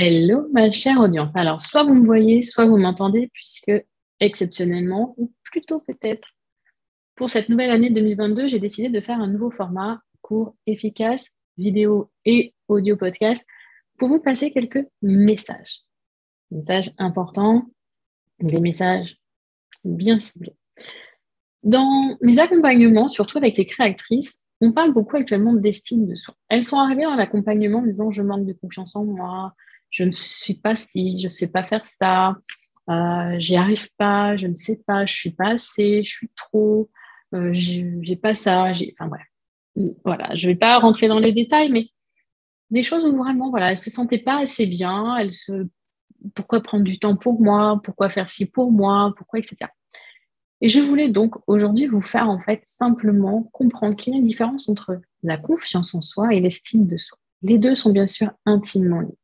Hello ma chère audience. Alors, soit vous me voyez, soit vous m'entendez, puisque exceptionnellement, ou plutôt peut-être, pour cette nouvelle année 2022, j'ai décidé de faire un nouveau format, court, efficace, vidéo et audio podcast, pour vous passer quelques messages. Messages importants, des messages bien ciblés. Dans mes accompagnements, surtout avec les créatrices, on parle beaucoup actuellement d'estime de soi. Elles sont arrivées dans l'accompagnement en disant je manque de confiance en moi, je ne suis pas si, je ne sais pas faire ça, euh, j'y arrive pas, je ne sais pas, je suis pas assez, je suis trop, euh, j'ai pas ça, enfin voilà. Voilà, je vais pas rentrer dans les détails, mais des choses où vraiment, voilà, elles se sentaient pas assez bien, elles se, pourquoi prendre du temps pour moi, pourquoi faire ci pour moi, pourquoi, etc. Et je voulais donc aujourd'hui vous faire en fait simplement comprendre qu'il y a une différence entre la confiance en soi et l'estime de soi. Les deux sont bien sûr intimement liés.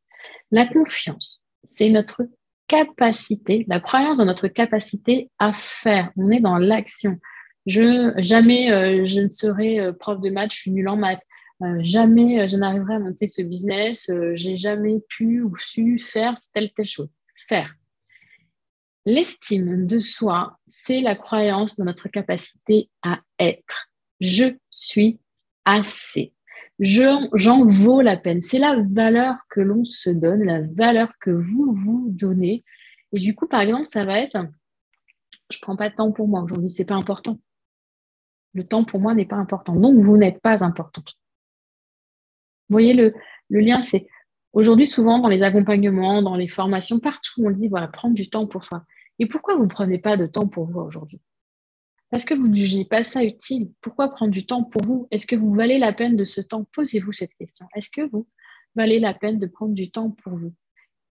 La confiance, c'est notre capacité, la croyance dans notre capacité à faire. On est dans l'action. Je, jamais euh, je ne serai euh, prof de maths, je suis nulle en maths. Euh, jamais je n'arriverai à monter ce business. J'ai jamais pu ou su faire telle telle chose. Faire. L'estime de soi, c'est la croyance dans notre capacité à être. Je suis assez j'en vaux la peine. C'est la valeur que l'on se donne, la valeur que vous vous donnez. Et du coup, par exemple, ça va être, je prends pas de temps pour moi aujourd'hui, c'est pas important. Le temps pour moi n'est pas important. Donc, vous n'êtes pas importante. Vous voyez, le, le lien, c'est aujourd'hui, souvent, dans les accompagnements, dans les formations, partout, on dit, voilà, prendre du temps pour soi. Et pourquoi vous ne prenez pas de temps pour vous aujourd'hui? Est-ce que vous ne jugez pas ça utile Pourquoi prendre du temps pour vous? Est-ce que vous valez la peine de ce temps? Posez-vous cette question. Est-ce que vous valez la peine de prendre du temps pour vous?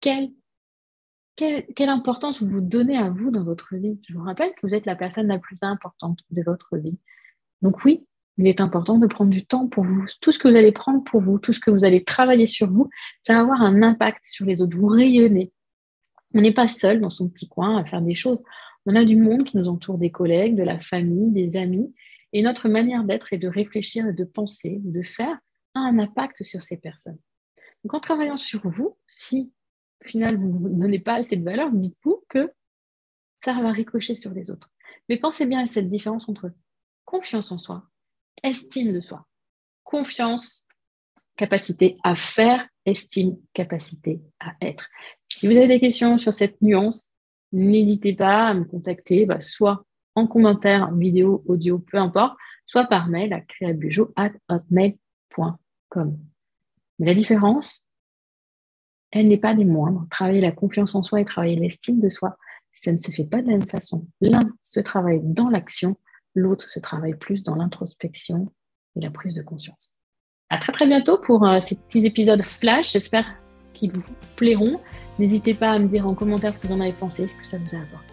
Quelle, quelle, importance vous vous donnez à vous dans votre vie? Je vous rappelle que vous êtes la personne la plus importante de votre vie. Donc oui, il est important de prendre du temps pour vous. Tout ce que vous allez prendre pour vous, tout ce que vous allez travailler sur vous, ça va avoir un impact sur les autres. Vous rayonnez. On n'est pas seul dans son petit coin à faire des choses. On a du monde qui nous entoure, des collègues, de la famille, des amis. Et notre manière d'être et de réfléchir et de penser, de faire, a un impact sur ces personnes. Donc en travaillant sur vous, si au final vous ne donnez pas assez de valeur, dites-vous que ça va ricocher sur les autres. Mais pensez bien à cette différence entre confiance en soi, estime de soi. Confiance, capacité à faire, estime, capacité à être. Si vous avez des questions sur cette nuance, n'hésitez pas à me contacter, bah, soit en commentaire, vidéo, audio, peu importe, soit par mail à créabujo.hotmail.com. Mais la différence, elle n'est pas des moindres. Travailler la confiance en soi et travailler l'estime de soi, ça ne se fait pas de la même façon. L'un se travaille dans l'action, l'autre se travaille plus dans l'introspection et la prise de conscience. À très très bientôt pour euh, ces petits épisodes flash. J'espère qui vous plairont. N'hésitez pas à me dire en commentaire ce que vous en avez pensé, ce que ça vous a apporté.